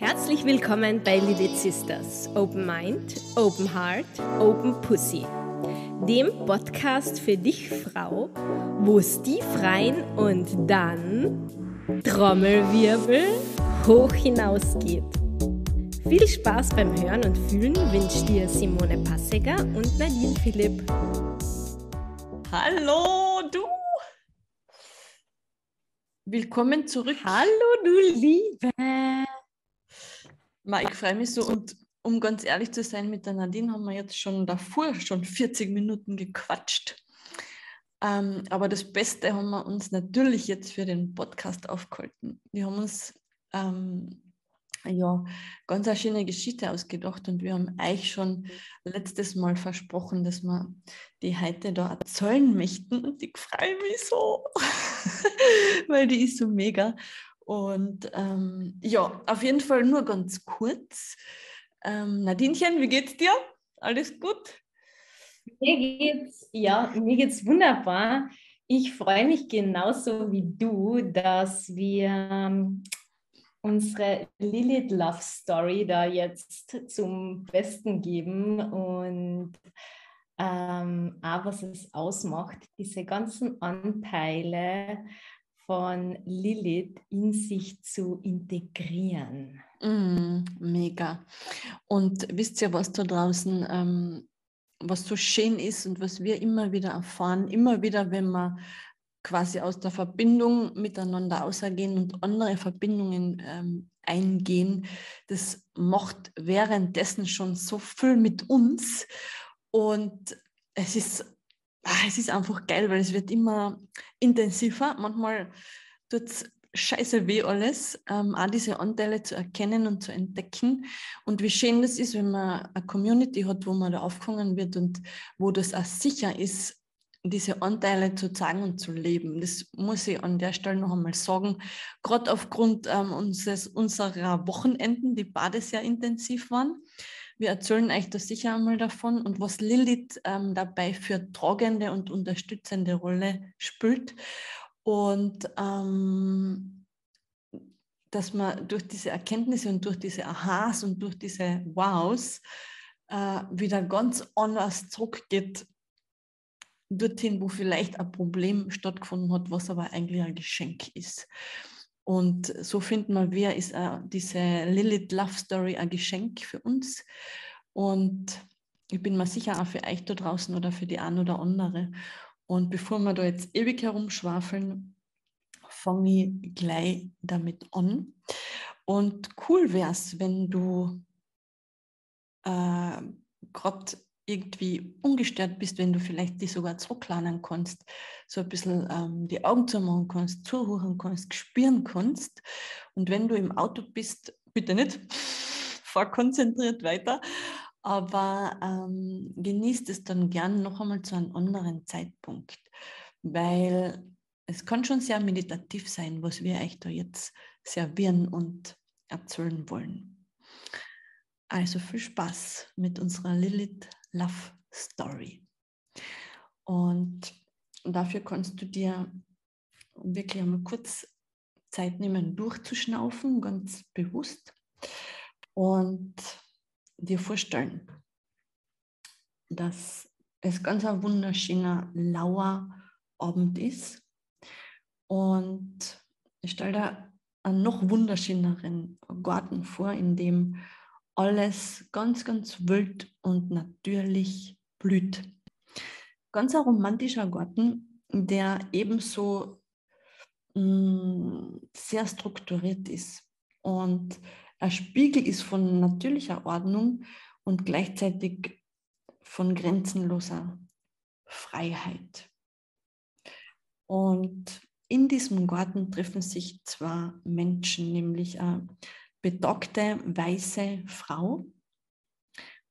Herzlich willkommen bei Lilith Sisters. Open Mind, Open Heart, Open Pussy. Dem Podcast für dich, Frau, wo es tief rein und dann Trommelwirbel hoch hinausgeht. Viel Spaß beim Hören und Fühlen wünscht dir Simone Passeger und Nadine Philipp. Hallo, du! Willkommen zurück. Hallo, du Liebe! Ich freue mich so und um ganz ehrlich zu sein, mit der Nadine haben wir jetzt schon davor schon 40 Minuten gequatscht. Ähm, aber das Beste haben wir uns natürlich jetzt für den Podcast aufgehalten. Wir haben uns ähm, ja, ganz eine schöne Geschichte ausgedacht und wir haben euch schon letztes Mal versprochen, dass wir die heute da erzählen möchten und ich freue mich so, weil die ist so mega. Und ähm, ja, auf jeden Fall nur ganz kurz. Ähm, Nadinchen, wie geht's dir? Alles gut? Mir geht's, ja, mir geht's wunderbar. Ich freue mich genauso wie du, dass wir ähm, unsere Lilith Love Story da jetzt zum Besten geben und ähm, auch was es ausmacht, diese ganzen Anteile von Lilith in sich zu integrieren. Mm, mega. Und wisst ihr, was da draußen, ähm, was so schön ist und was wir immer wieder erfahren, immer wieder, wenn wir quasi aus der Verbindung miteinander ausgehen und andere Verbindungen ähm, eingehen, das macht währenddessen schon so viel mit uns. Und es ist ah, es ist einfach geil, weil es wird immer intensiver. Manchmal tut es scheiße weh alles, ähm, auch diese Anteile zu erkennen und zu entdecken. Und wie schön das ist, wenn man eine Community hat, wo man da aufgefangen wird und wo das auch sicher ist, diese Anteile zu zeigen und zu leben. Das muss ich an der Stelle noch einmal sagen. Gerade aufgrund ähm, unseres, unserer Wochenenden, die beide sehr intensiv waren. Wir erzählen euch da sicher einmal davon und was Lilith ähm, dabei für tragende und unterstützende Rolle spielt. Und ähm, dass man durch diese Erkenntnisse und durch diese Aha's und durch diese Wows äh, wieder ganz anders zurückgeht dorthin, wo vielleicht ein Problem stattgefunden hat, was aber eigentlich ein Geschenk ist. Und so finden wir, wer ist uh, diese Lilith Love Story ein Geschenk für uns. Und ich bin mir sicher auch für euch da draußen oder für die eine oder andere. Und bevor wir da jetzt ewig herumschwafeln, fange ich gleich damit an. Und cool wäre es, wenn du äh, gerade irgendwie ungestört bist, wenn du vielleicht dich sogar zurücklernen kannst, so ein bisschen ähm, die Augen zumachen kannst, zuhören kannst, spüren kannst. Und wenn du im Auto bist, bitte nicht, fahr konzentriert weiter, aber ähm, genießt es dann gern noch einmal zu einem anderen Zeitpunkt, weil es kann schon sehr meditativ sein, was wir euch da jetzt servieren und erzählen wollen. Also viel Spaß mit unserer Lilith Love Story. Und dafür kannst du dir wirklich einmal kurz Zeit nehmen, durchzuschnaufen, ganz bewusst und dir vorstellen, dass es ganz ein wunderschöner, lauer Abend ist. Und ich stelle da einen noch wunderschöneren Garten vor, in dem alles ganz, ganz wild und natürlich blüht. Ganz ein romantischer Garten, der ebenso mh, mm, sehr strukturiert ist und ein Spiegel ist von natürlicher Ordnung und gleichzeitig von grenzenloser Freiheit. Und in diesem Garten treffen sich zwei Menschen, nämlich ein bedockte weiße Frau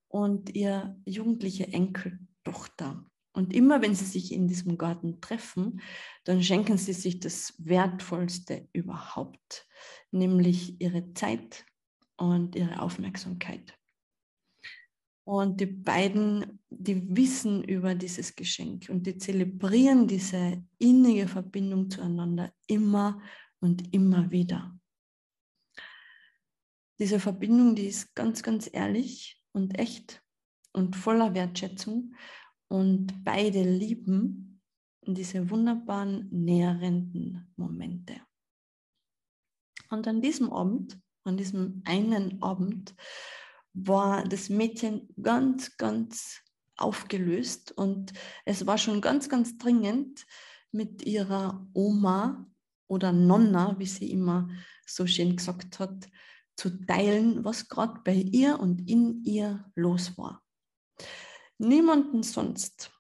und ihr jugendliche Enkeltochter. Und immer wenn sie sich in diesem Garten treffen, dann schenken sie sich das Wertvollste überhaupt, nämlich ihre Zeit und ihre Aufmerksamkeit. Und die beiden, die wissen über dieses Geschenk und die zelebrieren diese innige Verbindung zueinander immer und immer wieder. Diese Verbindung, die ist ganz, ganz ehrlich und echt und voller Wertschätzung. Und beide lieben diese wunderbaren nährenden Momente. Und an diesem Abend, an diesem einen Abend, war das Mädchen ganz, ganz aufgelöst und es war schon ganz, ganz dringend mit ihrer Oma oder Nonna, wie sie immer so schön gesagt hat, zu teilen, was gerade bei ihr und in ihr los war. Niemanden sonst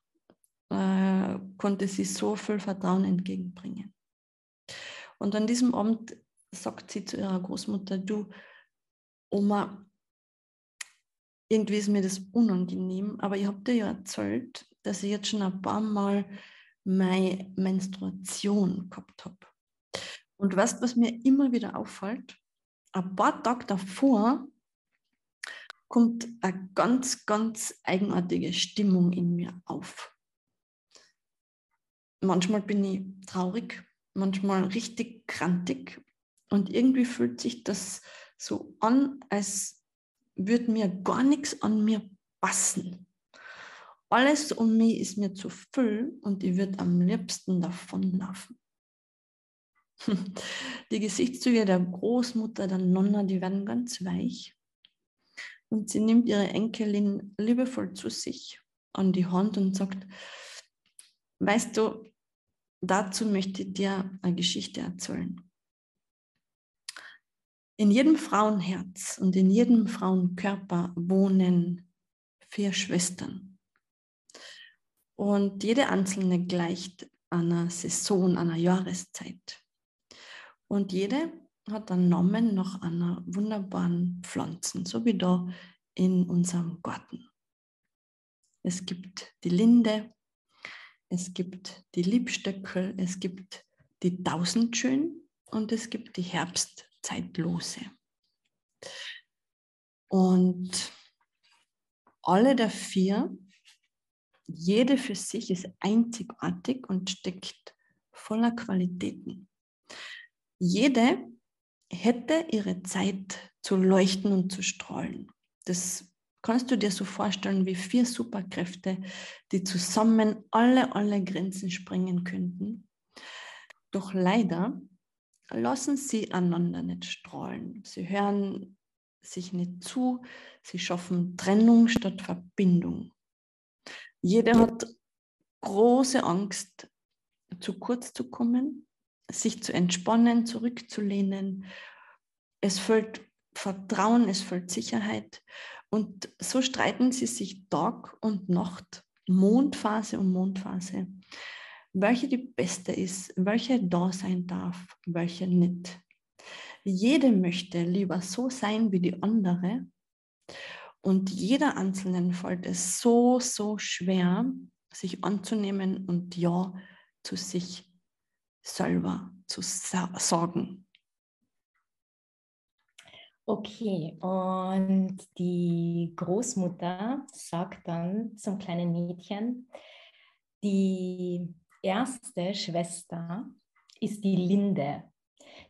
äh, konnte sie so viel Vertrauen entgegenbringen. Und an diesem Abend sagt sie zu ihrer Großmutter, du, Oma, irgendwie ist mir das unangenehm, aber ich habe dir ja erzählt, dass ich jetzt schon ein paar Mal meine Menstruation gehabt habe. Und weißt, was mir immer wieder auffällt? Ein paar Tage davor kommt eine ganz, ganz eigenartige Stimmung in mir auf. Manchmal bin ich traurig, manchmal richtig krantig und irgendwie fühlt sich das so an, als würde mir gar nichts an mir passen. Alles um mich ist mir zu viel und ich würde am liebsten davonlaufen. Die Gesichtszüge der Großmutter, der Nonna, die werden ganz weich. Und sie nimmt ihre Enkelin liebevoll zu sich an die Hand und sagt, weißt du, dazu möchte ich dir eine Geschichte erzählen. In jedem Frauenherz und in jedem Frauenkörper wohnen vier Schwestern. Und jede einzelne gleicht einer Saison, einer Jahreszeit. Und jede hat einen Namen nach einer wunderbaren Pflanze, so wie da in unserem Garten. Es gibt die Linde, es gibt die Liebstöckel, es gibt die Tausendschön und es gibt die Herbst Zeitlose. Und alle der vier, jede für sich ist einzigartig und steckt voller Qualitäten. Jede hätte ihre Zeit zu leuchten und zu strahlen. Das kannst du dir so vorstellen wie vier Superkräfte, die zusammen alle, alle Grenzen sprengen könnten. Doch leider lassen sie einander nicht strahlen. Sie hören sich nicht zu, sie schaffen Trennung statt Verbindung. Jeder hat große Angst, zu kurz zu kommen, sich zu entspannen, zurückzulehnen. Es fällt Vertrauen, es fällt Sicherheit. Und so streiten sie sich Tag und Nacht, Mondphase um Mondphase welche die beste ist, welche da sein darf, welche nicht. Jede möchte lieber so sein wie die andere und jeder Einzelnen fällt es so, so schwer, sich anzunehmen und Ja zu sich selber zu sagen. Okay, und die Großmutter sagt dann zum kleinen Mädchen, die erste Schwester ist die Linde.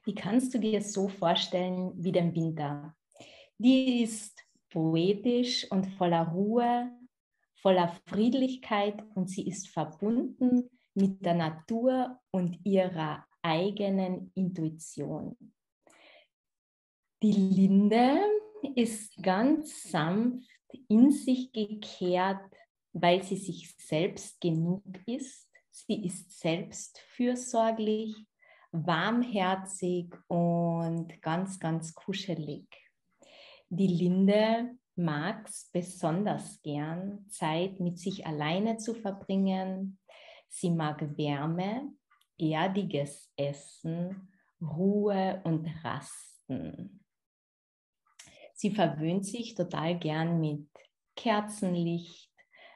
Die kannst du dir so vorstellen wie den Winter. Die ist poetisch und voller Ruhe, voller Friedlichkeit und sie ist verbunden mit der Natur und ihrer eigenen Intuition. Die Linde ist ganz sanft in sich gekehrt, weil sie sich selbst genug ist Sie ist selbst fürsorglich, warmherzig und ganz, ganz kuschelig. Die Linde mag es besonders gern, Zeit mit sich alleine zu verbringen. Sie mag Wärme, erdiges Essen, Ruhe und Rasten. Sie verwöhnt sich total gern mit Kerzenlicht,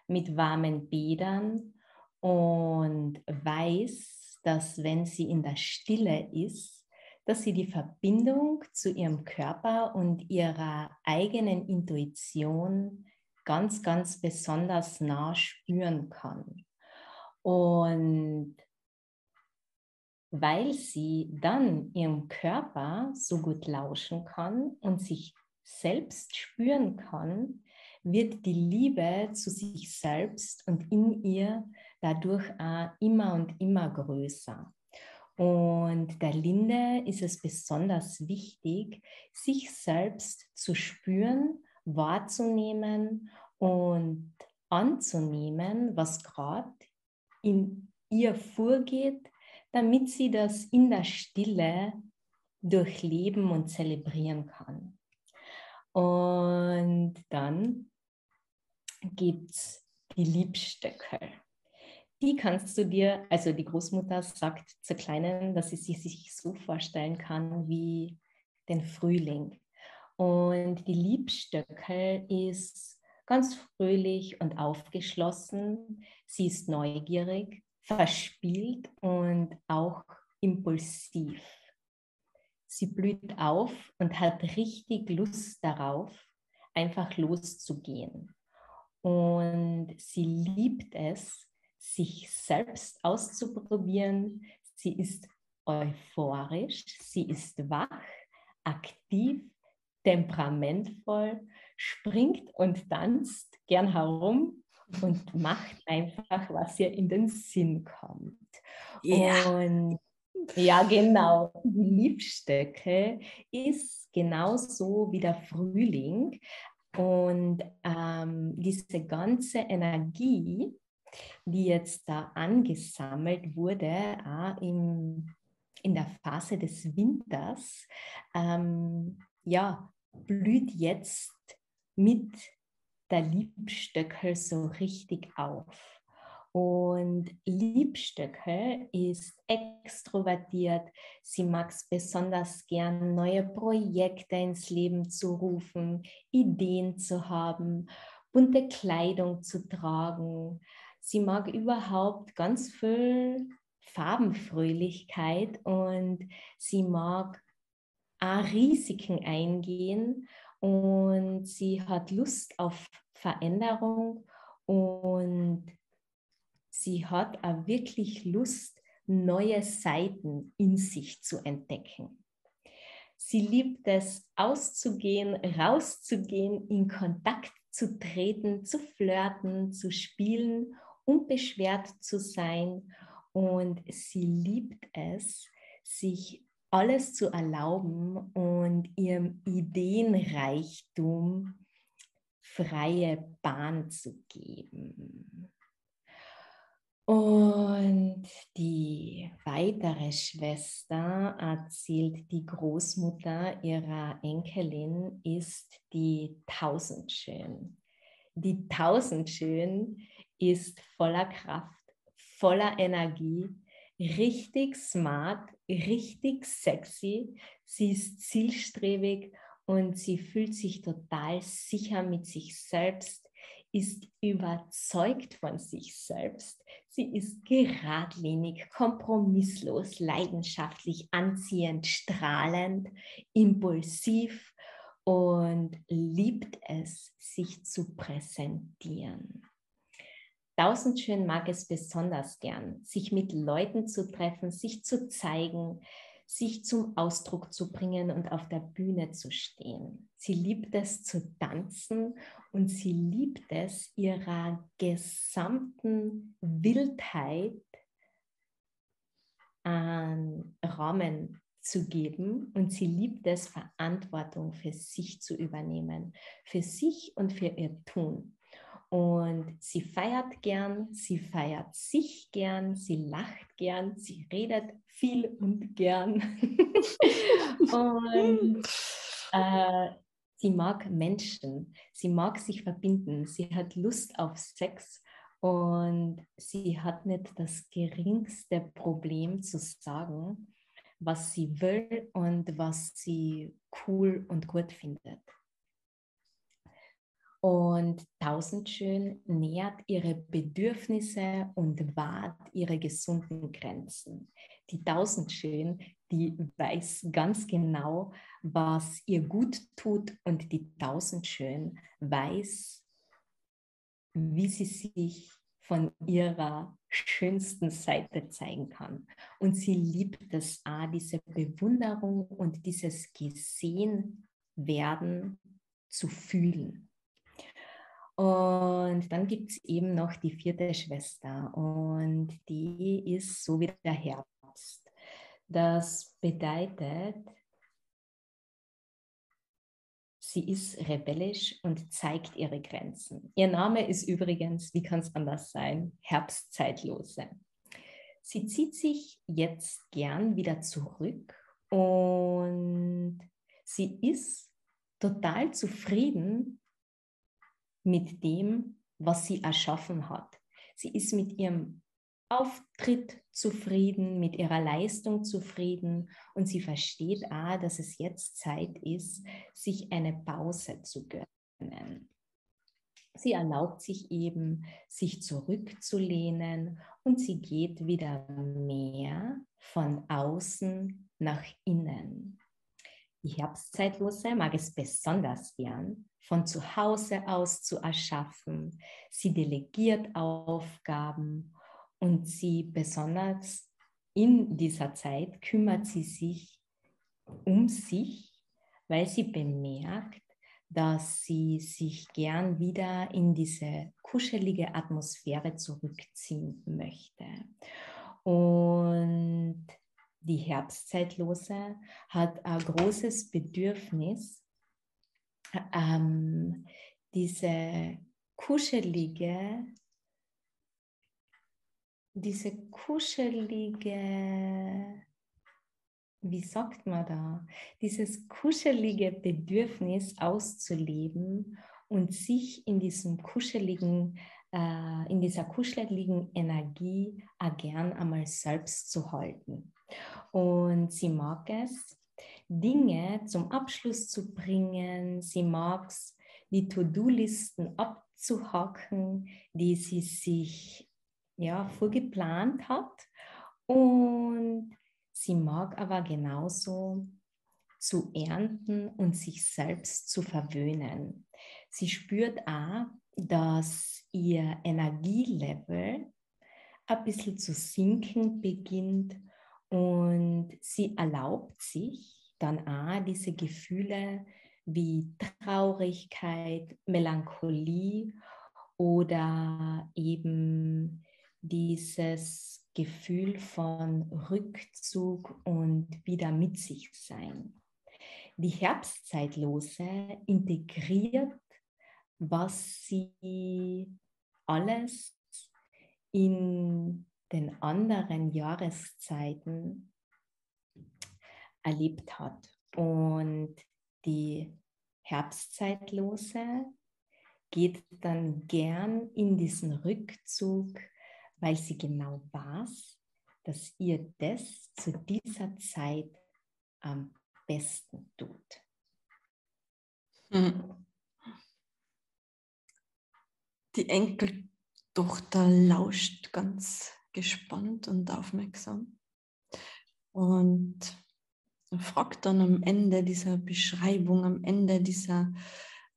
mit warmen Bädern und weiß, dass wenn sie in der Stille ist, dass sie die Verbindung zu ihrem Körper und ihrer eigenen Intuition ganz, ganz besonders nah spüren kann. Und weil sie dann ihrem Körper so gut lauschen kann und sich selbst spüren kann, wird die Liebe zu sich selbst und in ihr dadurch auch immer und immer größer. Und der Linde ist es besonders wichtig, sich selbst zu spüren, wahrzunehmen und anzunehmen, was gerade in ihr vorgeht, damit sie das in der Stille durchleben und zelebrieren kann. Und dann gibt es die Liebstöcke. Die kannst du dir, also die Großmutter sagt zur Kleinen, dass sie sich so vorstellen kann wie den Frühling. Und die Liebstöckel ist ganz fröhlich und aufgeschlossen. Sie ist neugierig, verspielt und auch impulsiv. Sie blüht auf und hat richtig Lust darauf, einfach loszugehen. Und sie liebt es, sich selbst auszuprobieren. Sie ist euphorisch, sie ist wach, aktiv, temperamentvoll, springt und tanzt gern herum und macht einfach, was ihr in den Sinn kommt. Yeah. Und ja, genau. Die Liebstöcke ist genauso wie der Frühling. Und ähm, diese ganze Energie, die jetzt da angesammelt wurde, auch im, in der Phase des Winters, ähm, ja, blüht jetzt mit der Liebstöckel so richtig auf. Und Liebstöcke ist extrovertiert. Sie mag es besonders gern, neue Projekte ins Leben zu rufen, Ideen zu haben, bunte Kleidung zu tragen. Sie mag überhaupt ganz viel Farbenfröhlichkeit und sie mag auch Risiken eingehen und sie hat Lust auf Veränderung und sie hat auch wirklich Lust, neue Seiten in sich zu entdecken. Sie liebt es, auszugehen, rauszugehen, in Kontakt zu treten, zu flirten, zu spielen, unbeschwert zu sein. Und sie liebt es, sich alles zu erlauben und ihrem Ideenreichtum freie Bahn zu geben. Und die weitere Schwester erzählt, die Großmutter ihrer Enkelin ist die Tausendschön. Die Tausendschön ist voller Kraft, voller Energie, richtig smart, richtig sexy. Sie ist zielstrebig und sie fühlt sich total sicher mit sich selbst, ist überzeugt von sich selbst. Sie ist geradlinig, kompromisslos, leidenschaftlich, anziehend, strahlend, impulsiv und liebt es, sich zu präsentieren. Tausendschön mag es besonders gern, sich mit Leuten zu treffen, sich zu zeigen, sich zum Ausdruck zu bringen und auf der Bühne zu stehen. Sie liebt es zu tanzen und sie liebt es ihrer gesamten Wildheit an Rahmen zu geben und sie liebt es, Verantwortung für sich zu übernehmen, für sich und für ihr Tun. Und sie feiert gern, sie feiert sich gern, sie lacht gern, sie redet viel und gern. und äh, sie mag Menschen, sie mag sich verbinden, sie hat Lust auf Sex und sie hat nicht das geringste Problem zu sagen, was sie will und was sie cool und gut findet. Und Tausendschön nährt ihre Bedürfnisse und wahrt ihre gesunden Grenzen. Die Tausendschön, die weiß ganz genau, was ihr gut tut und die Tausendschön weiß, wie sie sich von ihrer schönsten Seite zeigen kann. Und sie liebt es, auch, diese Bewunderung und dieses Gesehen werden zu fühlen. Und dann gibt es eben noch die vierte Schwester und die ist so wie der Herbst. Das bedeutet, sie ist rebellisch und zeigt ihre Grenzen. Ihr Name ist übrigens, wie kann es anders sein, Herbstzeitlose. Sie zieht sich jetzt gern wieder zurück und sie ist total zufrieden mit dem, was sie erschaffen hat. Sie ist mit ihrem Auftritt zufrieden, mit ihrer Leistung zufrieden und sie versteht auch, dass es jetzt Zeit ist, sich eine Pause zu gönnen. Sie erlaubt sich eben, sich zurückzulehnen und sie geht wieder mehr von außen nach innen. Die Herbstzeitlose mag es besonders gern, von zu Hause aus zu erschaffen. Sie delegiert Aufgaben und sie besonders in dieser Zeit kümmert sie sich um sich, weil sie bemerkt, dass sie sich gern wieder in diese kuschelige Atmosphäre zurückziehen möchte. Und die Herbstzeitlose hat ein großes Bedürfnis, ähm, diese kuschelige, diese kuschelige, wie sagt man da, dieses kuschelige Bedürfnis auszuleben und sich in diesem kuscheligen, äh, in dieser kuscheligen Energie auch gern einmal selbst zu halten. Und sie mag es, Dinge zum Abschluss zu bringen. Sie mag es, die To-Do-Listen abzuhacken, die sie sich ja, vorgeplant hat. Und sie mag aber genauso zu ernten und sich selbst zu verwöhnen. Sie spürt auch, dass ihr Energielevel ein bisschen zu sinken beginnt und sie erlaubt sich dann auch diese Gefühle wie Traurigkeit, Melancholie oder eben dieses Gefühl von Rückzug und wieder mit sich sein. Die Herbstzeitlose integriert, was sie alles in den anderen Jahreszeiten erlebt hat. Und die Herbstzeitlose geht dann gern in diesen Rückzug, weil sie genau weiß, dass ihr das zu dieser Zeit am besten tut. Hm. Die Enkeltochter lauscht ganz gespannt und aufmerksam und fragt dann am Ende dieser Beschreibung, am Ende dieser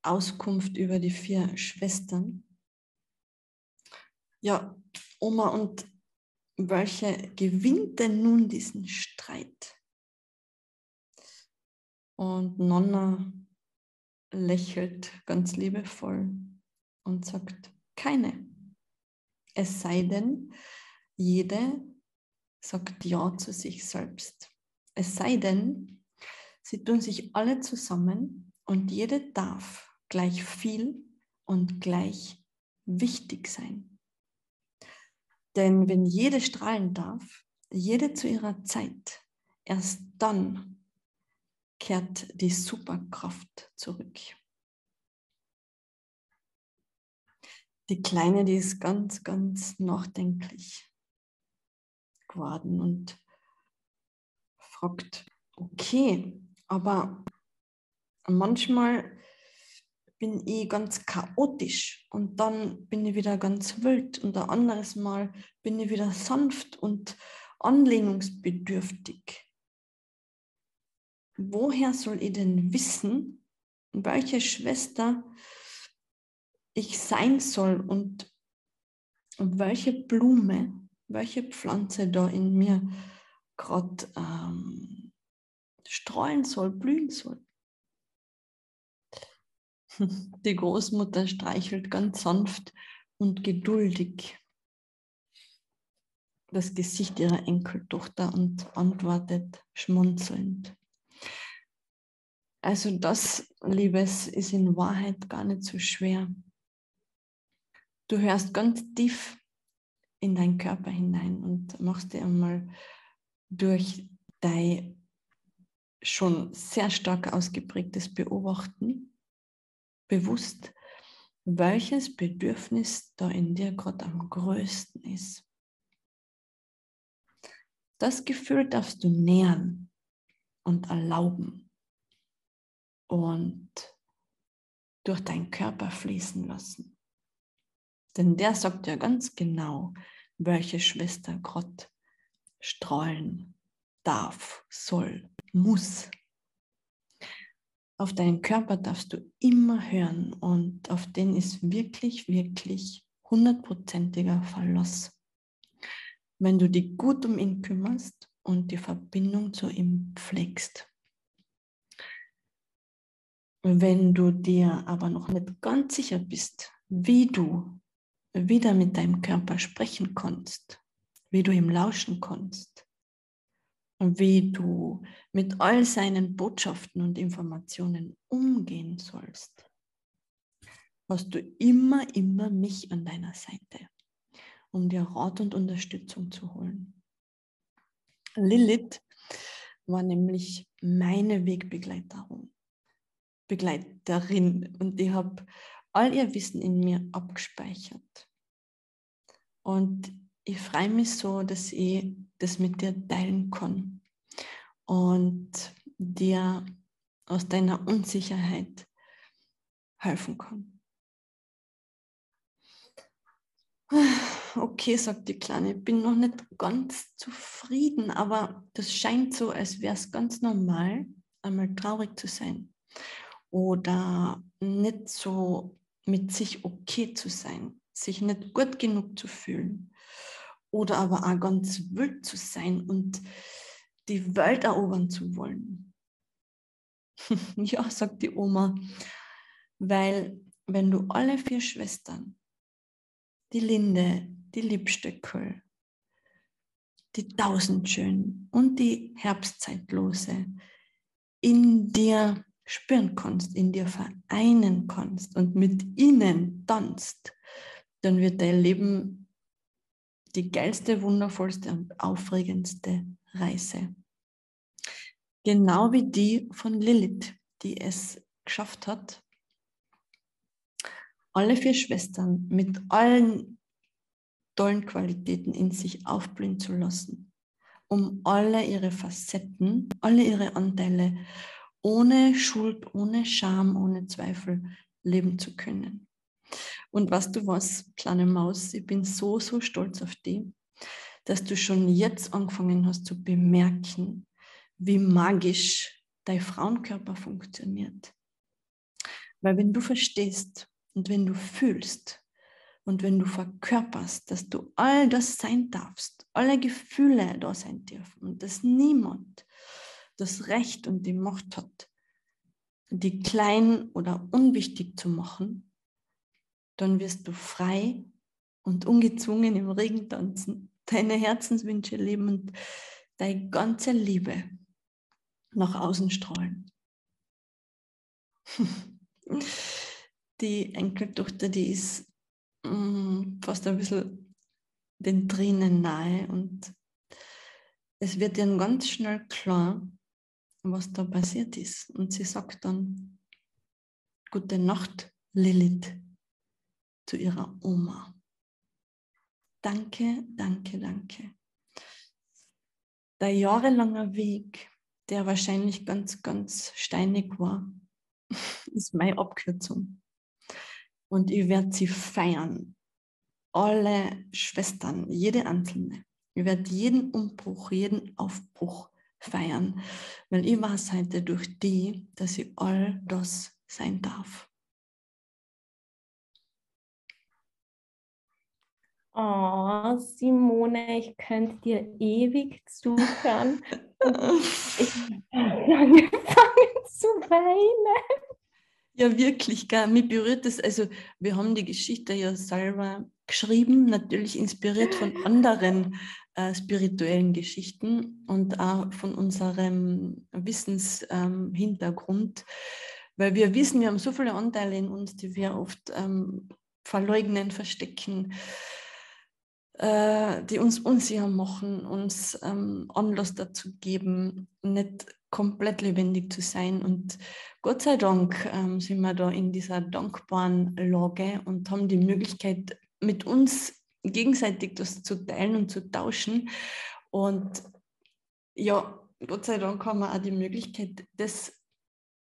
Auskunft über die vier Schwestern, ja, Oma, und welche gewinnt denn nun diesen Streit? Und Nonna lächelt ganz liebevoll und sagt, keine. Es sei denn, jede sagt Ja zu sich selbst. Es sei denn, sie tun sich alle zusammen und jede darf gleich viel und gleich wichtig sein. Denn wenn jede strahlen darf, jede zu ihrer Zeit, erst dann kehrt die Superkraft zurück. Die Kleine, die ist ganz, ganz nachdenklich geworden und fragt, okay, aber manchmal bin ich ganz chaotisch und dann bin ich wieder ganz wild und ein anderes Mal bin ich wieder sanft und anlehnungsbedürftig. Woher soll ich denn wissen, welche Schwester ich sein soll und welche Blume welche Pflanze da in mir gerade ähm, streuen soll, blühen soll. Die Großmutter streichelt ganz sanft und geduldig das Gesicht ihrer Enkeltochter und antwortet schmunzelnd. Also das, Liebes, ist in Wahrheit gar nicht so schwer. Du hörst ganz tief in deinen Körper hinein und machst dir einmal durch dein schon sehr stark ausgeprägtes Beobachten bewusst, welches Bedürfnis da in dir gerade am größten ist. Das Gefühl darfst du nähern und erlauben und durch deinen Körper fließen lassen. Denn der sagt ja ganz genau, welche Schwester Gott strahlen darf, soll, muss. Auf deinen Körper darfst du immer hören und auf den ist wirklich, wirklich hundertprozentiger Verlass. Wenn du dich gut um ihn kümmerst und die Verbindung zu ihm pflegst. Wenn du dir aber noch nicht ganz sicher bist, wie du wieder mit deinem Körper sprechen kannst, wie du ihm lauschen kannst und wie du mit all seinen Botschaften und Informationen umgehen sollst, hast du immer, immer mich an deiner Seite, um dir Rat und Unterstützung zu holen. Lilith war nämlich meine Wegbegleiterin Begleiterin und ich habe all ihr Wissen in mir abgespeichert. Und ich freue mich so, dass ich das mit dir teilen kann und dir aus deiner Unsicherheit helfen kann. Okay, sagt die Kleine, ich bin noch nicht ganz zufrieden, aber das scheint so, als wäre es ganz normal, einmal traurig zu sein oder nicht so mit sich okay zu sein, sich nicht gut genug zu fühlen oder aber auch ganz wild zu sein und die Welt erobern zu wollen. ja, sagt die Oma, weil wenn du alle vier Schwestern, die Linde, die Liebstöckel, die Tausendschön und die Herbstzeitlose in dir spüren kannst, in dir vereinen kannst und mit ihnen tanzt, dann wird dein Leben die geilste, wundervollste und aufregendste Reise. Genau wie die von Lilith, die es geschafft hat, alle vier Schwestern mit allen tollen Qualitäten in sich aufblühen zu lassen, um alle ihre Facetten, alle ihre Anteile ohne Schuld, ohne Scham, ohne Zweifel leben zu können. Und weißt du was, kleine Maus, ich bin so, so stolz auf dich, dass du schon jetzt angefangen hast zu bemerken, wie magisch dein Frauenkörper funktioniert. Weil wenn du verstehst und wenn du fühlst und wenn du verkörperst, dass du all das sein darfst, alle Gefühle da sein dürfen und dass niemand das Recht und die Macht hat, die klein oder unwichtig zu machen, dann wirst du frei und ungezwungen im Regen tanzen, deine Herzenswünsche leben und deine ganze Liebe nach außen strahlen. Die Enkeltochter, die ist mm, fast ein bisschen den Tränen nahe und es wird ihr ganz schnell klar, was da passiert ist. Und sie sagt dann, gute Nacht, Lilith, zu ihrer Oma. Danke, danke, danke. Der jahrelange Weg, der wahrscheinlich ganz, ganz steinig war, ist meine Abkürzung. Und ich werde sie feiern. Alle Schwestern, jede einzelne. Ich werde jeden Umbruch, jeden Aufbruch feiern, weil ich weiß heute durch die, dass ich all das sein darf. Oh, Simone, ich könnte dir ewig zuhören. ich habe angefangen zu weinen. Ja, wirklich, gell? mich berührt das. Also, wir haben die Geschichte ja selber geschrieben, natürlich inspiriert von anderen äh, spirituellen Geschichten und auch von unserem Wissenshintergrund, ähm, weil wir wissen, wir haben so viele Anteile in uns, die wir oft ähm, verleugnen, verstecken, äh, die uns unsicher machen, uns ähm, Anlass dazu geben, nicht komplett lebendig zu sein. Und Gott sei Dank ähm, sind wir da in dieser dankbaren Lage und haben die Möglichkeit, mit uns gegenseitig das zu teilen und zu tauschen. Und ja, Gott sei Dank haben wir auch die Möglichkeit, das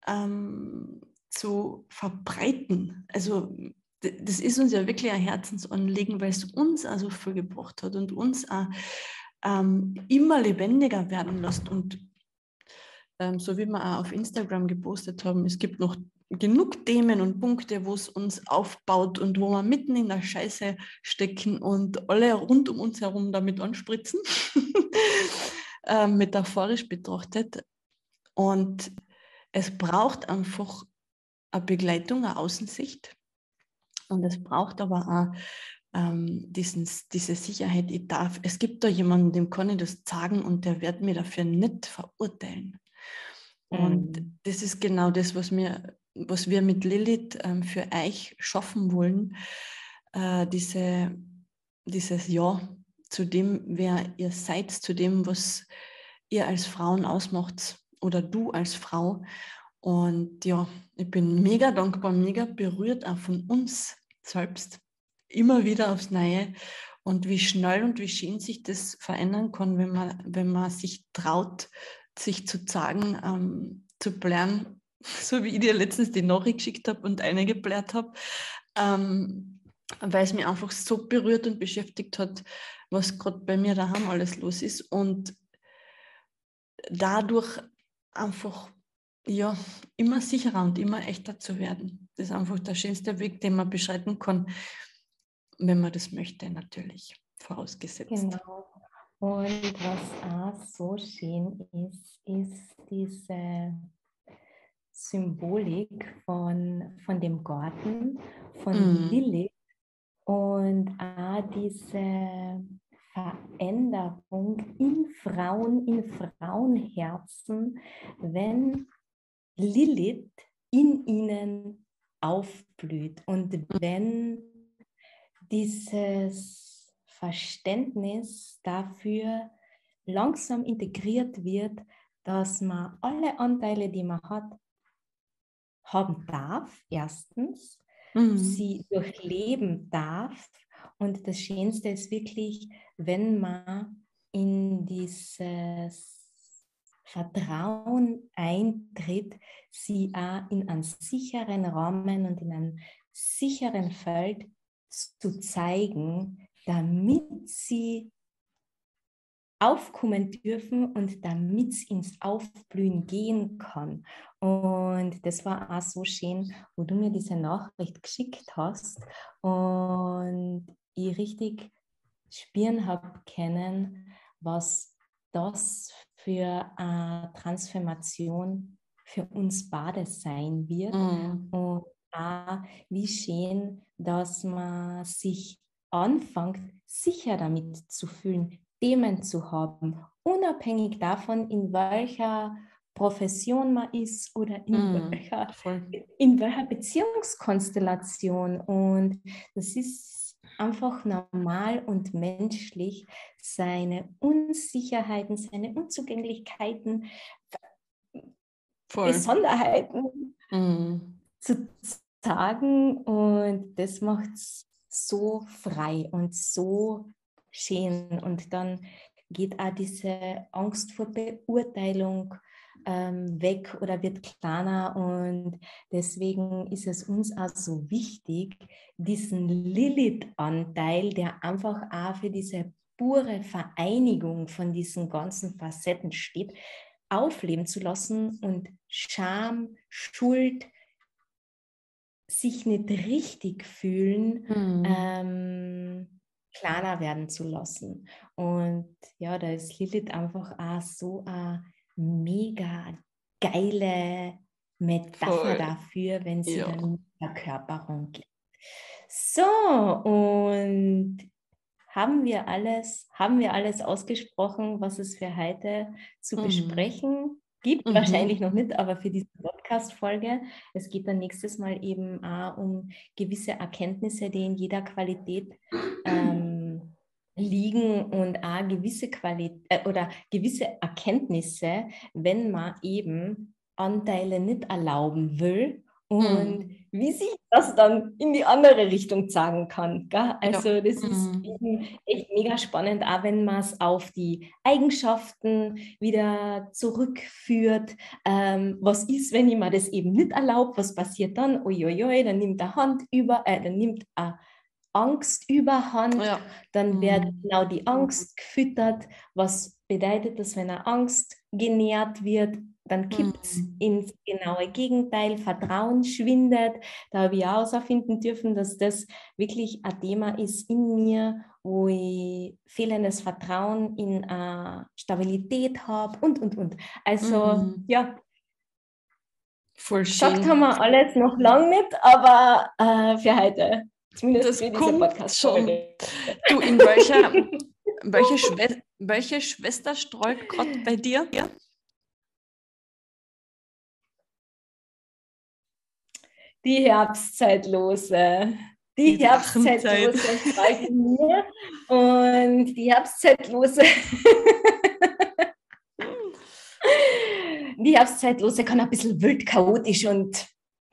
ähm, zu verbreiten. Also das ist uns ja wirklich ein Herzensanliegen, weil es uns also viel gebracht hat und uns auch ähm, immer lebendiger werden lässt. Und ähm, so wie wir auch auf Instagram gepostet haben, es gibt noch genug Themen und Punkte, wo es uns aufbaut und wo wir mitten in der Scheiße stecken und alle rund um uns herum damit anspritzen, äh, metaphorisch betrachtet. Und es braucht einfach eine Begleitung, eine Außensicht. Und es braucht aber auch ähm, diesen, diese Sicherheit, ich darf, es gibt da jemanden, dem kann ich das sagen und der wird mir dafür nicht verurteilen. Und mhm. das ist genau das, was wir, was wir mit Lilith ähm, für euch schaffen wollen. Äh, diese, dieses Ja zu dem, wer ihr seid, zu dem, was ihr als Frauen ausmacht oder du als Frau. Und ja, ich bin mega dankbar, mega berührt auch von uns selbst, immer wieder aufs Neue. Und wie schnell und wie schön sich das verändern kann, wenn man, wenn man sich traut, sich zu sagen, ähm, zu blären, so wie ich dir letztens die Nachricht geschickt habe und eine geblärt habe, ähm, weil es mich einfach so berührt und beschäftigt hat, was gerade bei mir daheim alles los ist. Und dadurch einfach ja, immer sicherer und immer echter zu werden. Das ist einfach der schönste Weg, den man beschreiten kann, wenn man das möchte, natürlich, vorausgesetzt. Genau. Und was auch so schön ist, ist diese Symbolik von, von dem Garten, von mm. Lilith und auch diese Veränderung in Frauen, in Frauenherzen, wenn Lilith in ihnen aufblüht und wenn dieses Verständnis dafür langsam integriert wird, dass man alle Anteile, die man hat, haben darf, erstens, mhm. sie durchleben darf und das Schönste ist wirklich, wenn man in dieses Vertrauen eintritt, sie auch in einen sicheren Rahmen und in einem sicheren Feld zu zeigen, damit sie aufkommen dürfen und damit es ins Aufblühen gehen kann. Und das war auch so schön, wo du mir diese Nachricht geschickt hast und ich richtig spüren habe können, was das für eine Transformation für uns beide sein wird. Mhm. Und auch wie schön, dass man sich anfängt, sicher damit zu fühlen, Themen zu haben, unabhängig davon, in welcher Profession man ist oder in, mm, welcher, in welcher Beziehungskonstellation. Und das ist einfach normal und menschlich, seine Unsicherheiten, seine Unzugänglichkeiten, Voll. Besonderheiten mm. zu sagen. Und das macht es so frei und so schön. Und dann geht auch diese Angst vor Beurteilung ähm, weg oder wird kleiner. Und deswegen ist es uns auch so wichtig, diesen Lilith-Anteil, der einfach auch für diese pure Vereinigung von diesen ganzen Facetten steht, aufleben zu lassen und Scham, Schuld, sich nicht richtig fühlen, mhm. ähm, kleiner werden zu lassen. Und ja, da ist Lilith einfach auch so eine mega geile Metapher Voll. dafür, wenn sie ja. dann in der Verkörperung geht. So, und haben wir alles, haben wir alles ausgesprochen, was es für heute zu mhm. besprechen gibt? Mhm. Wahrscheinlich noch nicht, aber für diese Podcast-Folge. Es geht dann nächstes Mal eben auch um gewisse Erkenntnisse, die in jeder Qualität ähm, liegen und auch gewisse Qualität äh, oder gewisse Erkenntnisse, wenn man eben Anteile nicht erlauben will und mhm. wie sich das dann in die andere Richtung zeigen kann. Gell? Also ja. das mhm. ist echt mega spannend, auch wenn man es auf die Eigenschaften wieder zurückführt. Ähm, was ist, wenn ich mir das eben nicht erlaubt? Was passiert dann? Uiuiui, dann nimmt der Hand über, äh, dann nimmt äh, Angst überhand, ja. dann mhm. wird genau die Angst gefüttert. Was bedeutet das, wenn eine Angst genährt wird? Dann kippt es mhm. ins genaue Gegenteil, Vertrauen schwindet. Da habe ich auch herausfinden dürfen, dass das wirklich ein Thema ist in mir, wo ich fehlendes Vertrauen in äh, Stabilität habe und, und, und. Also, mhm. ja. Voll schön. Gesagt haben wir alles noch lange nicht, aber äh, für heute. Zumindest das für diese podcast schon. Du, in welcher, welche, Schwe welche Schwester streut gerade bei dir? Ja? Die Herbstzeitlose. Die, die Herbstzeitlose bei mir und die Herbstzeitlose. die Herbstzeitlose kann ein bisschen wild, chaotisch und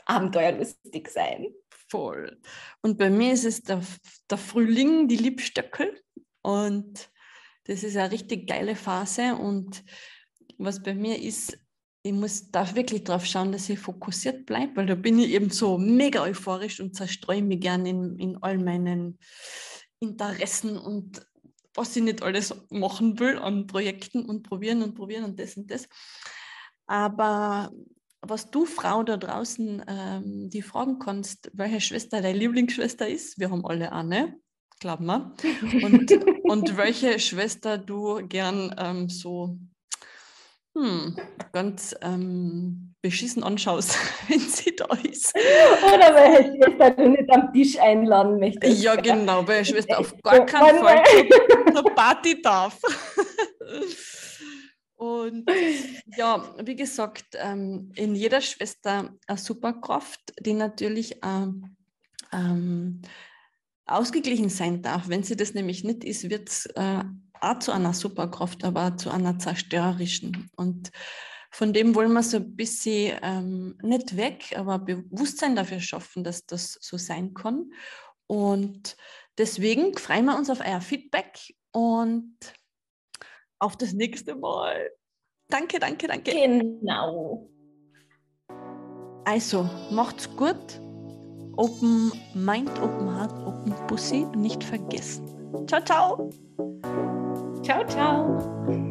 abenteuerlustig sein. Voll. Und bei mir ist es der, der Frühling, die Liebstöckel. Und das ist eine richtig geile Phase. Und was bei mir ist, ich muss, darf wirklich darauf schauen, dass ich fokussiert bleibe, weil da bin ich eben so mega euphorisch und zerstreue mich gerne in, in all meinen Interessen und was ich nicht alles machen will an Projekten und probieren und probieren und das und das. Aber was du, Frau da draußen, ähm, die fragen kannst, welche Schwester deine Lieblingsschwester ist, wir haben alle eine, glauben wir, und, und welche Schwester du gern ähm, so hm, ganz ähm, beschissen anschaust, wenn sie da ist. Oder welche Schwester du nicht am Tisch einladen möchtest. Ja, genau, welche Schwester auf gar keinen Fall zur Party darf. Und ja, wie gesagt, ähm, in jeder Schwester eine Superkraft, die natürlich ähm, ähm, ausgeglichen sein darf. Wenn sie das nämlich nicht ist, wird es äh, auch zu einer Superkraft, aber auch zu einer zerstörerischen. Und von dem wollen wir so ein bisschen ähm, nicht weg, aber Bewusstsein dafür schaffen, dass das so sein kann. Und deswegen freuen wir uns auf euer Feedback und auf das nächste Mal. Danke, danke, danke. Genau. Also, macht's gut. Open Mind, Open Heart, Open Pussy nicht vergessen. Ciao, ciao. Ciao, ciao.